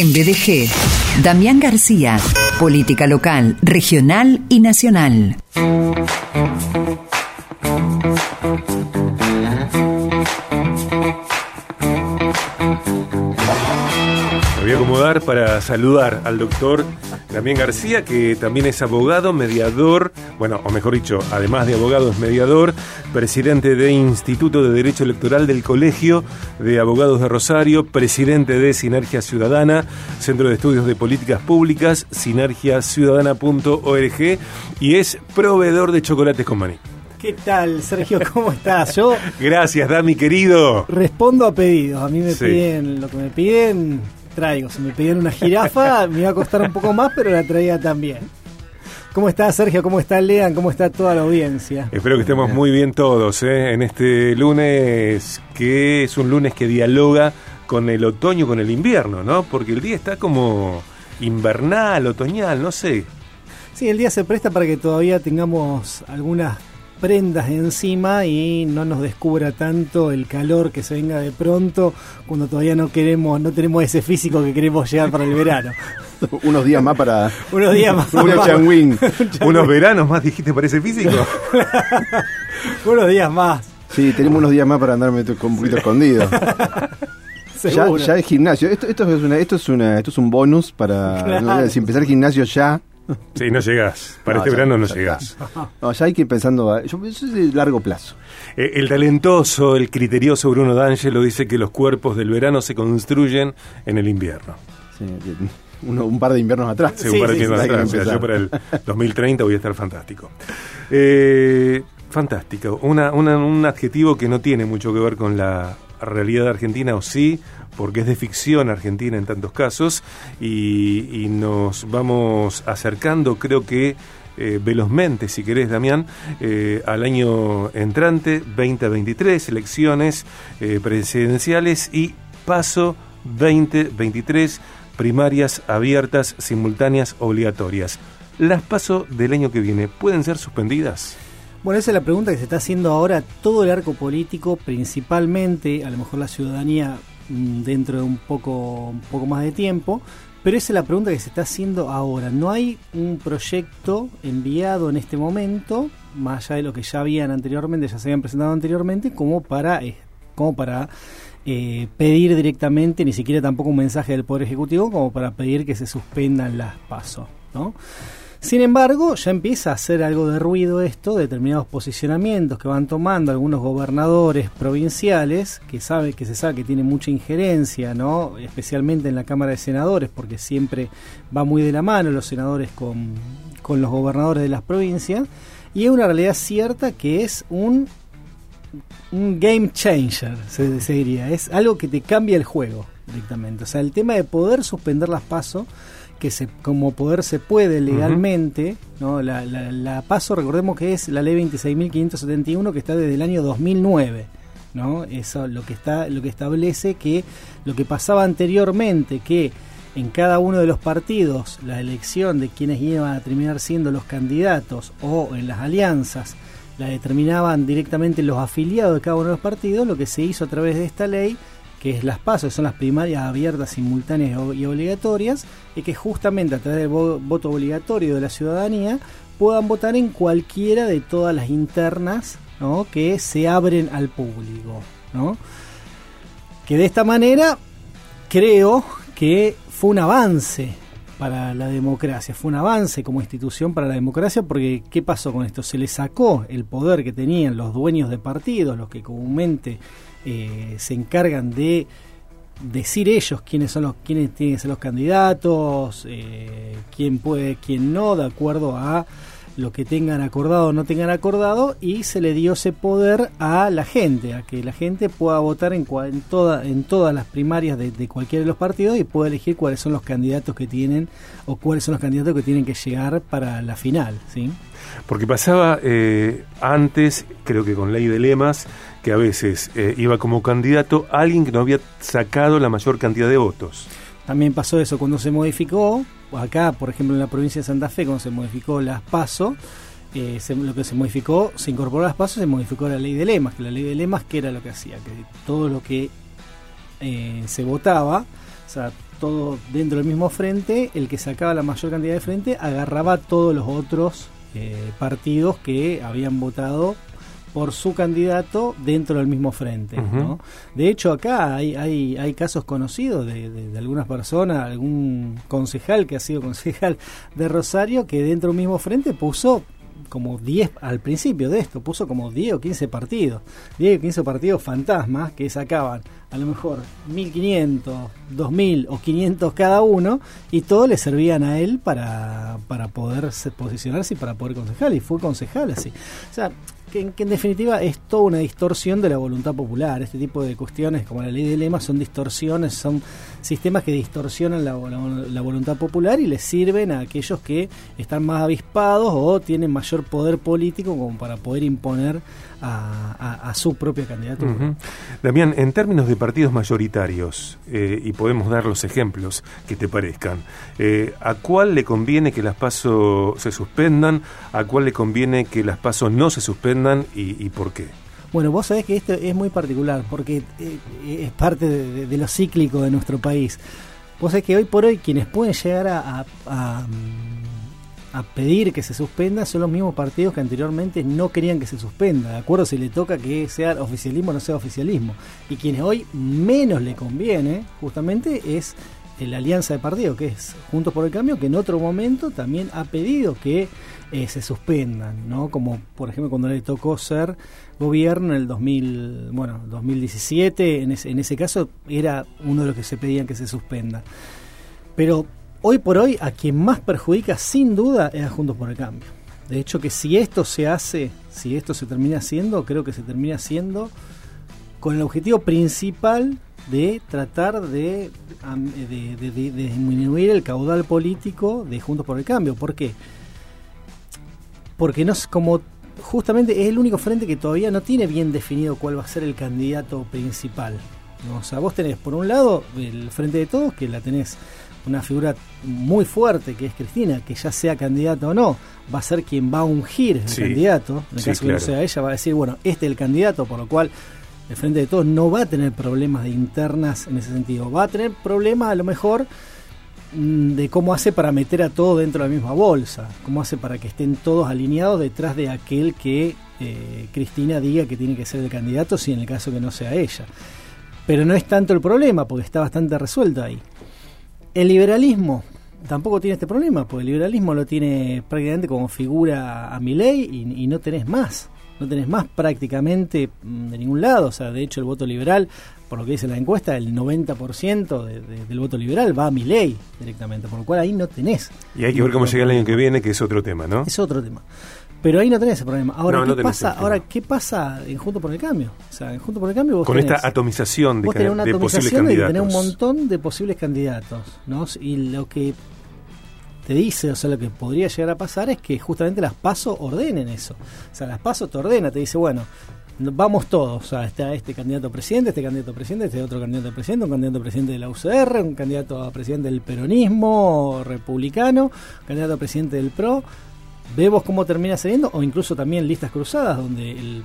En BDG, Damián García, política local, regional y nacional. Voy a acomodar para saludar al doctor Damián García, que también es abogado, mediador, bueno, o mejor dicho, además de abogado es mediador, presidente de Instituto de Derecho Electoral del Colegio de Abogados de Rosario, presidente de Sinergia Ciudadana, Centro de Estudios de Políticas Públicas, sinergiaciudadana.org y es proveedor de chocolates con maní. ¿Qué tal, Sergio? ¿Cómo estás? Yo Gracias, Dami, querido. respondo a pedidos. A mí me Sí. piden lo que me piden, traigo. Si me piden una jirafa, me iba a costar un poco más, pero la traía también. ¿Cómo está Sergio? ¿Cómo está Lean? ¿Cómo está toda la audiencia? Espero que estemos muy bien todos ¿eh? en este lunes, que es un lunes que dialoga con el otoño, con el invierno, ¿no? Porque el día está como invernal, otoñal, no sé. Sí, el día se presta para que todavía tengamos algunas prendas encima y no nos descubra tanto el calor que se venga de pronto cuando todavía no queremos, no tenemos ese físico que queremos llegar para el verano. Unos días más para Unos días más. un changuín. Unos veranos más, dijiste, parece físico. Unos días más. Sí, tenemos unos días más para andarme con un poquito escondido. Ya, ya el gimnasio. Esto, esto es una, esto es una, esto es un bonus para Claro. no, si empezar el gimnasio ya. Sí, no llegás. Para No, este ya- verano no ya llegás. No, ya hay que ir pensando. a- Yo, eso es de largo plazo. Eh, El talentoso, el criterioso Bruno D'Angelo dice que los cuerpos del verano se construyen en el invierno. Sí, uno- un par de inviernos atrás. Sí, un par de sí, inviernos sí, atrás. O sea, yo para el 2030 voy a estar fantástico. Eh, fantástico. Una, una- un adjetivo que no tiene mucho que ver con la realidad argentina, o sí, porque es de ficción argentina en tantos casos, y, nos vamos acercando, creo que eh, velozmente, si querés, Damián, eh, al año entrante, 2023, elecciones eh, presidenciales y paso 2023, primarias abiertas, simultáneas, obligatorias. ¿Las paso del año que viene pueden ser suspendidas? Bueno, esa es la pregunta que se está haciendo ahora todo el arco político, principalmente, a lo mejor la ciudadanía mm, dentro de un poco, un poco más de tiempo, pero esa es la pregunta que se está haciendo ahora. No hay un proyecto enviado en este momento, más allá de lo que ya habían anteriormente, ya se habían presentado anteriormente, como para, eh, como para eh, pedir directamente, ni siquiera tampoco un mensaje del Poder Ejecutivo, como para pedir que se suspendan las pasos, ¿no? Sin embargo, ya empieza a hacer algo de ruido esto, determinados posicionamientos que van tomando algunos gobernadores provinciales, que sabe que se sabe que tiene mucha injerencia, ¿no? Especialmente en la Cámara de Senadores, porque siempre va muy de la mano los senadores con, con los gobernadores de las provincias, y es una realidad cierta que es un un game changer, se, se diría. Es algo que te cambia el juego directamente. O sea, el tema de poder suspender las pasos, que se, como poder se puede legalmente, ¿no? La, la, la paso, recordemos que es la ley 26.571 que está desde el año 2009. ¿no? Eso lo que está lo que establece que lo que pasaba anteriormente que en cada uno de los partidos la elección de quienes iban a terminar siendo los candidatos o en las alianzas la determinaban directamente los afiliados de cada uno de los partidos, lo que se hizo a través de esta ley, que es las pasos, son las primarias abiertas, simultáneas y obligatorias, y que justamente a través del vo- voto obligatorio de la ciudadanía puedan votar en cualquiera de todas las internas ¿no? que se abren al público. ¿no? Que de esta manera creo que fue un avance para la democracia, fue un avance como institución para la democracia porque ¿qué pasó con esto? Se le sacó el poder que tenían los dueños de partidos, los que comúnmente eh, se encargan de decir ellos quiénes son los quiénes tienen que ser los candidatos, eh, quién puede, quién no, de acuerdo a lo que tengan acordado o no tengan acordado y se le dio ese poder a la gente, a que la gente pueda votar en, cua- en, toda, en todas las primarias de, de cualquiera de los partidos y pueda elegir cuáles son los candidatos que tienen o cuáles son los candidatos que tienen que llegar para la final, ¿sí? Porque pasaba eh, antes, creo que con ley de lemas, que a veces eh, iba como candidato alguien que no había sacado la mayor cantidad de votos. También pasó eso cuando se modificó, acá por ejemplo en la provincia de Santa Fe, cuando se modificó las PASO, eh, lo que se modificó, se incorporó a las PASO, se modificó la ley de lemas, que la ley de lemas que era lo que hacía, que todo lo que eh, se votaba, o sea, todo dentro del mismo frente, el que sacaba la mayor cantidad de frente agarraba a todos los otros partidos que habían votado por su candidato dentro del mismo frente. ¿no? De hecho, acá hay, hay, hay casos conocidos de, de, algunas personas, algún concejal que ha sido concejal de Rosario, que dentro del mismo frente puso como 10 al principio de esto, puso como 10 o 15 partidos, 10 o 15 partidos fantasmas que sacaban a lo mejor 1500, 2000 o 500 cada uno y todos le servían a él para, para poder posicionarse y para poder concejal y fue concejal así. O sea, que, en definitiva es toda una distorsión de la voluntad popular. Este tipo de cuestiones como la ley de lema son distorsiones, son sistemas que distorsionan la, la, voluntad popular y les sirven a aquellos que están más avispados o tienen mayor poder político como para poder imponer a, su propia candidatura. Damián, en términos de partidos mayoritarios, eh, y podemos dar los ejemplos que te parezcan, eh, ¿a cuál le conviene que las pasos se suspendan? ¿A cuál le conviene que las pasos no se suspendan? ¿Y, por qué? Bueno, vos sabés que esto es muy particular porque eh, es parte de, lo cíclico de nuestro país. Vos sabés que hoy por hoy quienes pueden llegar a a pedir que se suspenda son los mismos partidos que anteriormente no querían que se suspenda, ¿de acuerdo? Si le toca que sea oficialismo o no sea oficialismo. Y quienes hoy menos le conviene, justamente, es la alianza de partidos, que es Juntos por el Cambio, que en otro momento también ha pedido que eh, se suspendan, ¿no? Como por ejemplo cuando le tocó ser gobierno en el 2000, bueno, 2017, en ese, en ese caso era uno de los que se pedían que se suspenda. Pero hoy por hoy a quien más perjudica sin duda es a Juntos por el Cambio. De hecho que si esto se hace, si esto se termina haciendo, creo que se termina haciendo con el objetivo principal de tratar de, disminuir el caudal político de Juntos por el Cambio. ¿Por qué? Porque no es como justamente es el único frente que todavía no tiene bien definido cuál va a ser el candidato principal. O sea, vos tenés por un lado el Frente de Todos, que la tenés una figura muy fuerte que es Cristina, que ya sea candidata o no, va a ser quien va a ungir el candidato. En el caso que no sea ella, va a decir, bueno, este es el candidato, por lo cual el Frente de Todos no va a tener problemas de internas en ese sentido. Va a tener problemas a lo mejor de cómo hace para meter a todos dentro de la misma bolsa, cómo hace para que estén todos alineados detrás de aquel que eh, Cristina diga que tiene que ser el candidato, si en el caso que no sea ella. Pero no es tanto el problema, porque está bastante resuelto ahí. El liberalismo tampoco tiene este problema, porque el liberalismo lo tiene prácticamente como figura a mi ley y, no tenés más. No tenés más prácticamente mm, de ningún lado. O sea, de hecho, el voto liberal, por lo que dice la encuesta, el 90% del voto liberal va a mi ley directamente, por lo cual ahí no tenés. Y hay que ver cómo llega el año que viene, que es otro tema, ¿no? Es otro tema. Pero ahí no tenés ese problema. Ahora, ¿qué, pasa, ahora ¿qué pasa en Junto por el Cambio? O sea, en Junto por el Cambio vos Con esta atomización de, una de posibles candidatos. tenés un montón de posibles candidatos, ¿no? Y lo que te dice, o sea, lo que podría llegar a pasar es que justamente las PASO ordenen eso. O sea, las PASO te ordena, te dice, bueno, vamos todos, o sea, está este candidato a presidente, este candidato a presidente, este otro candidato a presidente, un candidato a presidente de la UCR, un candidato a presidente del peronismo republicano, candidato a presidente del PRO, Vemos cómo termina saliendo, o incluso también listas cruzadas, donde el,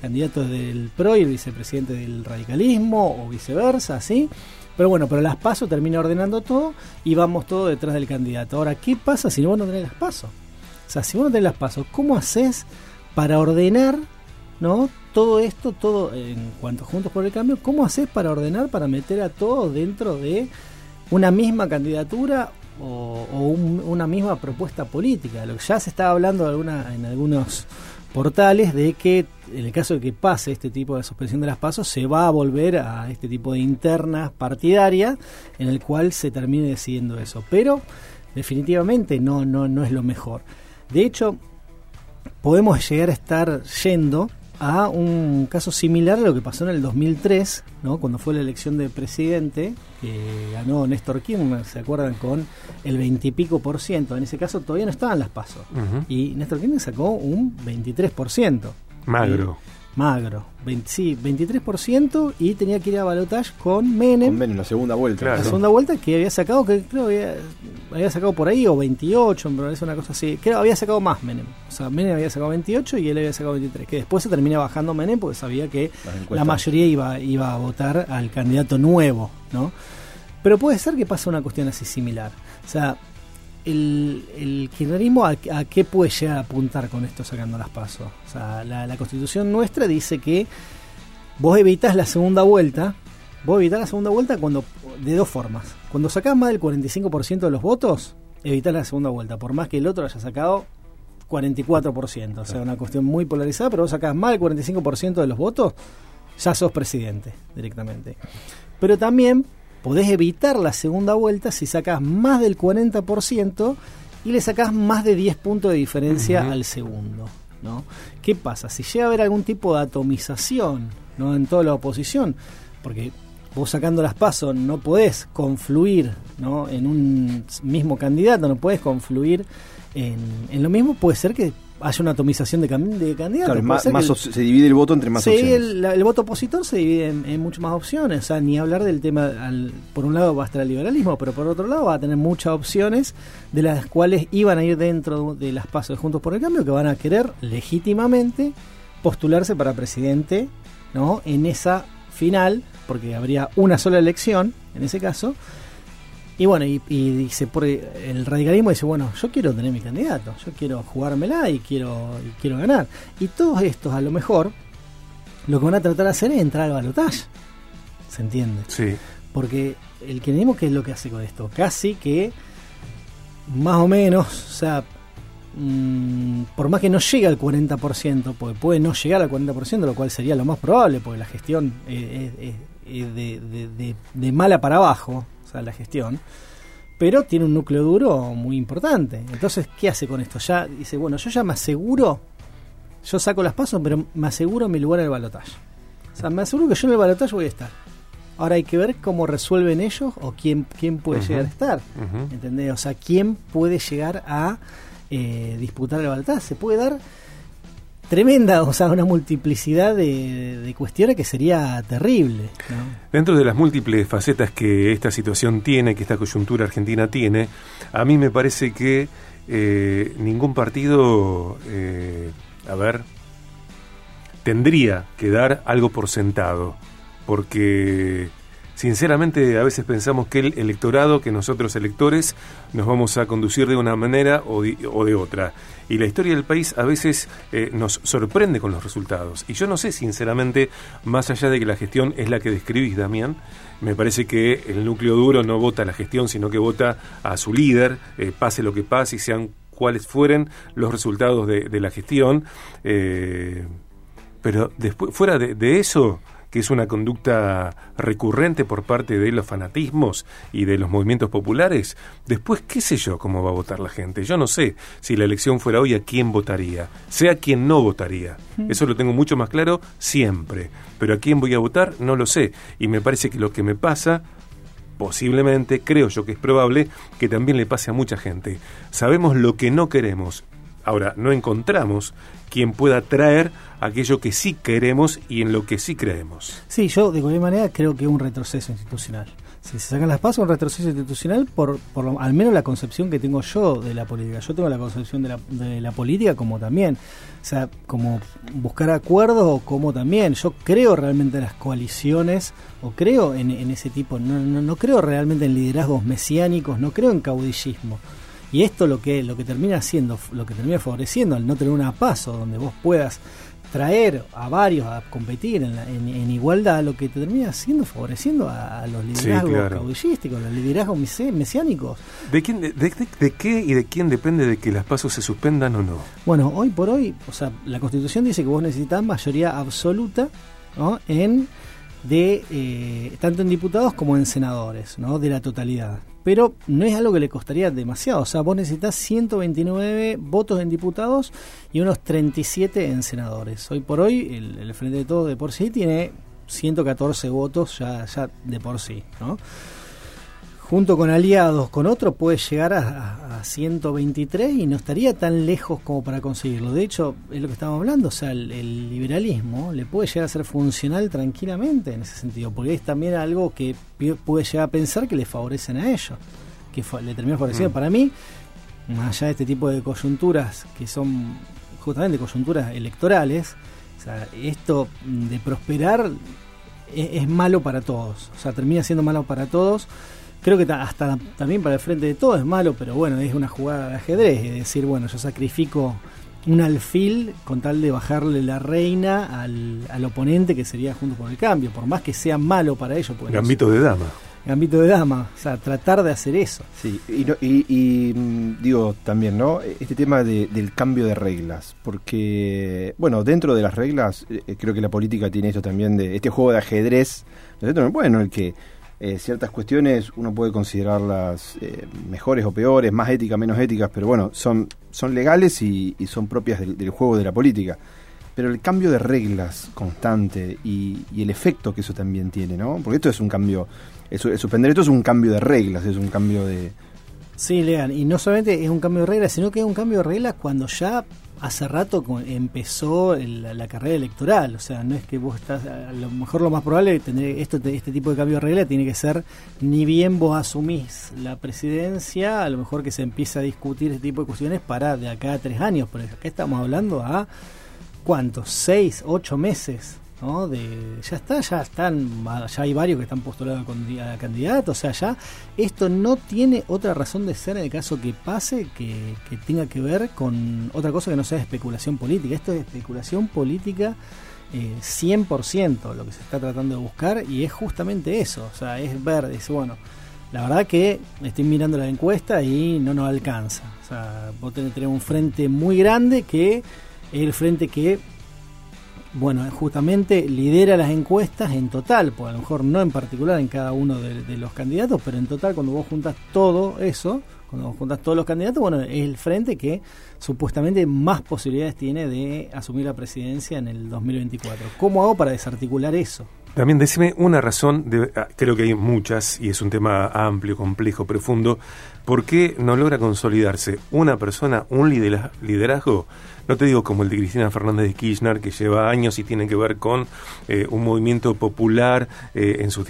candidato del PRO y el vicepresidente del radicalismo, o viceversa, ¿sí? Pero bueno, pero las PASO termina ordenando todo y vamos todo detrás del candidato. Ahora, ¿qué pasa si vos no tenés las PASO? O sea, si vos no tenés las PASO, ¿cómo haces para ordenar ¿no? todo esto, todo en cuanto Juntos por el Cambio, ¿cómo haces para ordenar, para meter a todos dentro de una misma candidatura o, una misma propuesta política. Ya se estaba hablando en algunos portales de que en el caso de que pase este tipo de suspensión de las pasos se va a volver a este tipo de internas partidarias en el cual se termine decidiendo eso. Pero definitivamente no, no, no es lo mejor. De hecho, podemos llegar a estar yendo a un caso similar a lo que pasó en el 2003, ¿no? cuando fue la elección de presidente, que ganó Néstor Kirchner, ¿se acuerdan? Con el 20 y pico por ciento. En ese caso todavía no estaban las pasos. Y Néstor Kirchner sacó un 23 por ciento. Magro magro. sí, 23% y tenía que ir a balotage con Menem. Con Menem, la segunda vuelta. La segunda vuelta que había sacado, que creo había, había sacado por ahí, o 28, pero es una cosa así. Creo había sacado más Menem. O sea, Menem había sacado 28 y él había sacado 23. Que después se termina bajando Menem porque sabía que la mayoría iba, iba a votar al candidato nuevo, ¿no? Pero puede ser que pase una cuestión así similar. O sea, el, el kirchnerismo a, a qué puede llegar a apuntar con esto sacando las pasos. O sea, la, la constitución nuestra dice que vos evitas la segunda vuelta, vos evitas la segunda vuelta cuando de dos formas. Cuando sacás más del 45% de los votos, evitas la segunda vuelta, por más que el otro haya sacado 44%, o sea, una cuestión muy polarizada, pero vos sacás más del 45% de los votos, ya sos presidente directamente. Pero también podés evitar la segunda vuelta si sacás más del 40% y le sacás más de 10 puntos de diferencia al segundo. ¿no? ¿Qué pasa? Si llega a haber algún tipo de atomización ¿no? en toda la oposición, porque vos sacando las pasos no podés confluir ¿no? en un mismo candidato, no podés confluir en, en lo mismo, puede ser que haya una atomización de, de candidatos. Claro, más, más el- se divide el voto entre más sí, opciones. el, el voto opositor se divide en, en muchas más opciones. O sea, ni hablar del tema. al- por un lado va a estar el liberalismo, pero por otro lado va a tener muchas opciones de las cuales iban a ir dentro de las pasos de Juntos por el Cambio que van a querer legítimamente postularse para presidente ¿no? en esa final, porque habría una sola elección en ese caso. Y bueno, y, y dice, por el radicalismo dice, bueno, yo quiero tener mi candidato, yo quiero jugármela y quiero, y quiero ganar. Y todos estos, a lo mejor, lo que van a tratar de hacer es entrar al balotaje. ¿Se entiende? Sí. Porque el kirchnerismo, ¿qué es lo que hace con esto? Casi que, más o menos, o sea, mm, por más que no llegue al 40%, porque puede no llegar al 40%, lo cual sería lo más probable, porque la gestión eh, es, es- es de, de- de- de mala para abajo, o sea, la gestión, pero tiene un núcleo duro muy importante. Entonces, ¿qué hace con esto? Ya dice, bueno, yo ya me aseguro, yo saco las pasos, pero me aseguro mi lugar en el balotaje. O sea, me aseguro que yo en el balotaje voy a estar. Ahora hay que ver cómo resuelven ellos o quién, quién puede llegar a estar. Ujú. ¿Entendés? O sea, quién puede llegar a eh, disputar el balotaje. Se puede dar tremenda, o sea, una multiplicidad de, cuestiones que sería terrible. Dentro de las múltiples facetas que esta situación tiene, que esta coyuntura argentina tiene, a mí me parece que eh, ningún partido, eh, a ver, tendría que dar algo por sentado, porque sinceramente a veces pensamos que el electorado, que nosotros electores, nos vamos a conducir de una manera o de, o de otra. Y la historia del país a veces eh, nos sorprende con los resultados. Y yo no sé, sinceramente, más allá de que la gestión es la que describís, Damián, me parece que el núcleo duro no vota a la gestión, sino que vota a su líder, eh, pase lo que pase y sean cuáles fueren los resultados de, la gestión. Eh, pero después, fuera de eso, que es una conducta recurrente por parte de los fanatismos y de los movimientos populares, después qué sé yo cómo va a votar la gente. Yo no sé si la elección fuera hoy a quién votaría, sea quien no votaría. Eso lo tengo mucho más claro siempre. Pero a quién voy a votar no lo sé. Y me parece que lo que me pasa posiblemente, creo yo que es probable, que también le pase a mucha gente. Sabemos lo que no queremos. Ahora, no encontramos quien pueda traer aquello que sí queremos y en lo que sí creemos. Sí, yo de cualquier manera creo que es un retroceso institucional. Si se sacan las pasos, un retroceso institucional por, por lo- al menos la concepción que tengo yo de la política. Yo tengo la concepción de la, de la política como también, o sea, como buscar acuerdos o como también. Yo creo realmente en las coaliciones o creo en, en ese tipo, no, no, no creo realmente en liderazgos mesiánicos, no creo en caudillismo. Y esto lo que lo que termina haciendo, lo que termina favoreciendo al no tener una paso donde vos puedas traer a varios a competir en, la- en- en igualdad, lo que te termina haciendo favoreciendo a, a los liderazgos claro. caudillísticos, los liderazgos mesiánicos. ¿De, quién, de, de- de qué y de quién depende de que las pasos se suspendan o no? Bueno, hoy por hoy, o sea, la Constitución dice que vos necesitas mayoría absoluta, ¿no? En de eh, tanto en diputados como en senadores, ¿no? De la totalidad. Pero no es algo que le costaría demasiado. O sea, vos necesitas 129 votos en diputados y unos 37 en senadores. Hoy por hoy, el, el Frente de Todos de por sí tiene 114 votos ya, ya de por sí, ¿no? Junto con aliados con otro puede llegar a, a- a 123 y no estaría tan lejos como para conseguirlo. De hecho, es lo que estamos hablando, o sea, el, el liberalismo le puede llegar a ser funcional tranquilamente en ese sentido, porque es también algo que puede llegar a pensar que le favorecen a ellos, que le termina favoreciendo. Mm. Para mí, más allá de este tipo de coyunturas que son justamente coyunturas electorales, o sea, esto de prosperar es, es malo para todos, o sea, termina siendo malo para todos creo que hasta también para el frente de todo es malo, pero bueno, es una jugada de ajedrez, es decir, bueno, yo sacrifico un alfil con tal de bajarle la reina al, al oponente que sería junto por el cambio, por más que sea malo para ellos. Pues, Gambito de dama. Gambito de dama, o sea, tratar de hacer eso. Sí, y, mm, digo también, ¿no? Este tema del cambio de reglas, porque, bueno, dentro de las reglas, eh, creo que la política tiene esto también de este juego de ajedrez, bueno, el que eh, ciertas cuestiones uno puede considerarlas eh, mejores o peores, más éticas, menos éticas, pero bueno, son, son legales y, son propias del, juego de la política. Pero el cambio de reglas constante y, el efecto que eso también tiene, ¿no? Porque esto es un cambio, suspender esto es un cambio de reglas, es un cambio de... Sí, Lean, y no solamente es un cambio de reglas, sino que es un cambio de reglas cuando ya hace rato empezó la carrera electoral, o sea, no es que vos estás, a lo mejor lo más probable tener esto, este tipo de cambio de regla tiene que ser ni bien vos asumís la presidencia, a lo mejor que se empieza a discutir este tipo de cuestiones para de acá a tres años, pero acá estamos hablando a cuántos, seis, ocho meses De, ya está, ya están, ya hay varios que están postulados a candidato, o sea, ya esto no tiene otra razón de ser en el caso que pase que, tenga que ver con otra cosa que no sea especulación política. Esto es especulación política eh, 100% lo que se está tratando de buscar y es justamente eso, o sea, es ver, dice, bueno, la verdad que estoy mirando la encuesta y no nos alcanza. O sea, vos tenés un frente muy grande que es el frente que bueno, justamente lidera las encuestas en total, pues a lo mejor no en particular en cada uno de, los candidatos, pero en total cuando vos juntas todo eso, cuando vos juntas todos los candidatos, bueno, es el frente que supuestamente más posibilidades tiene de asumir la presidencia en el 2024. ¿Cómo hago para desarticular eso? También decime una razón, de, ah, creo que hay muchas y es un tema amplio, complejo, profundo, ¿por qué no logra consolidarse una persona, un liderazgo no te digo como el de Cristina Fernández de Kirchner, que lleva años y tiene que ver con eh, un movimiento popular eh, en sus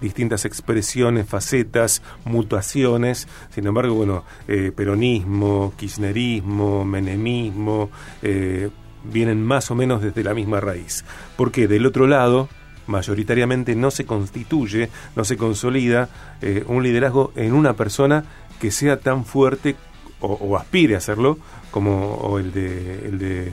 distintas expresiones, facetas, mutaciones. Sin embargo, bueno, eh, peronismo, kirchnerismo, menemismo, vienen más o menos desde la misma raíz. Porque del otro lado, mayoritariamente no se constituye, no se consolida un liderazgo en una persona que sea tan fuerte o, aspire a hacerlo como el de, el de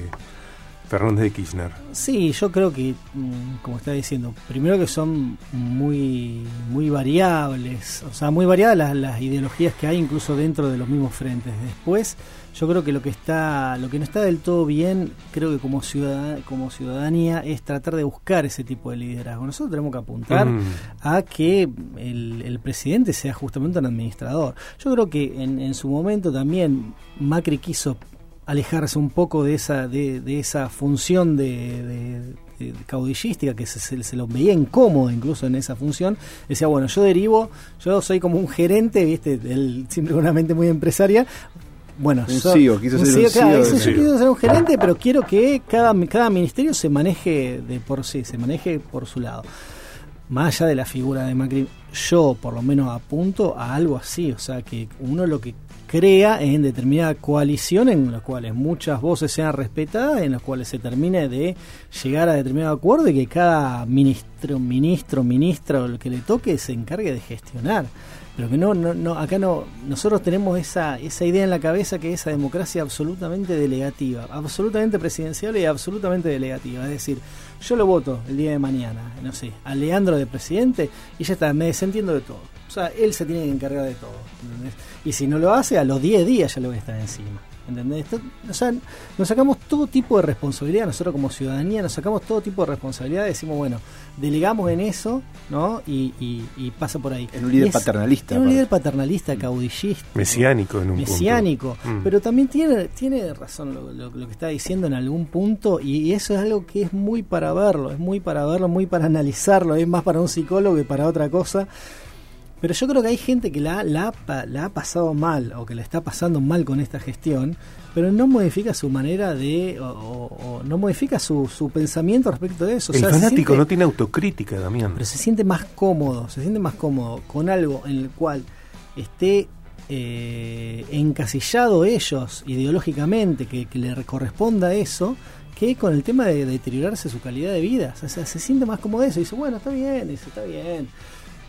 Fernández de Kirchner. Sí, yo creo que, mm, como está diciendo, primero que son muy, muy variables, o sea, muy variadas las, las ideologías que hay incluso dentro de los mismos frentes. Después, yo creo que lo que está lo que no está del todo bien creo que como ciudad como ciudadanía es tratar de buscar ese tipo de liderazgo nosotros tenemos que apuntar mm. a que el, presidente sea justamente un administrador yo creo que en, en su momento también Macri quiso alejarse un poco de esa de, de esa función de, caudillística que se, se, lo veía incómodo incluso en esa función decía bueno yo derivo yo soy como un gerente viste él siempre con una mente muy empresaria bueno, un CEO, quiso ser un CEO, quiso ser un gerente, pero quiero que cada, cada ministerio se maneje de por sí, se maneje por su lado. Más allá de la figura de Macri, yo por lo menos apunto a algo así, o sea, que uno lo que crea en determinada coalición en las cuales muchas voces sean respetadas, en las cuales se termine de llegar a determinado acuerdo y que cada ministro, ministro, ministra o lo que le toque se encargue de gestionar pero que no, no, no, acá no, nosotros tenemos esa, esa idea en la cabeza que es esa democracia absolutamente delegativa, absolutamente presidencial y absolutamente delegativa. Es decir, yo lo voto el día de mañana, no sé, a Leandro de presidente y ya está, me desentiendo de todo. O sea, él se tiene que encargar de todo. Y si no lo hace, a los 10 días ya le voy a estar encima. ¿Entendés? O sea, nos sacamos todo tipo de responsabilidad, nosotros como ciudadanía nos sacamos todo tipo de responsabilidad, decimos, bueno, delegamos en eso, ¿no? Y, pasa por ahí. En un líder paternalista. En un líder paternalista, caudillista. Mesiánico en un Mesiánico. Mm. Pero también tiene, tiene razón lo, que está diciendo en algún punto, y eso es algo que es muy para verlo, es muy para verlo, muy para analizarlo, es más para un psicólogo que para otra cosa. Pero yo creo que hay gente que la, la, la, ha pasado mal o que la está pasando mal con esta gestión, pero no modifica su manera de. o, no modifica su, su, pensamiento respecto de eso. El fanático no tiene autocrítica, Damián. Pero se siente más cómodo, se siente más cómodo con algo en el cual esté eh, encasillado ellos ideológicamente, que, que le corresponda eso, que con el tema de, deteriorarse su calidad de vida. O sea, se siente más cómodo eso y dice, bueno, está bien, dice, está bien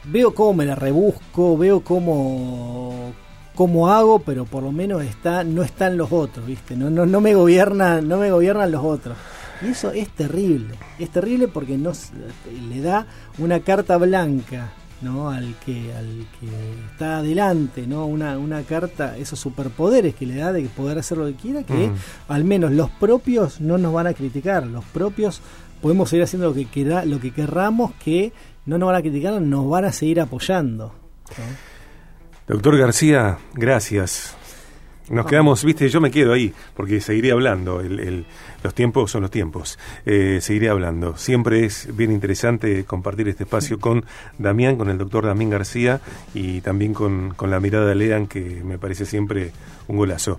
veo cómo me la rebusco, veo cómo cómo hago, pero por lo menos está no están los otros, ¿viste? No no no me gobiernan, no me gobiernan los otros. Y eso es terrible. Es terrible porque no le da una carta blanca ¿no? al que al que está adelante, ¿no? Una, una carta, esos superpoderes que le da de poder hacer lo que quiera, que al menos los propios no nos van a criticar, los propios podemos seguir haciendo lo que queda, lo que querramos que no nos van a criticar, nos van a seguir apoyando. Doctor García, gracias. Nos quedamos, viste, yo me quedo ahí, porque seguiré hablando, el, los tiempos son los tiempos, eh, seguiré hablando. Siempre es bien interesante compartir este espacio con Damián, con el doctor Damián García y también con, con la mirada de Lean, que me parece siempre un golazo.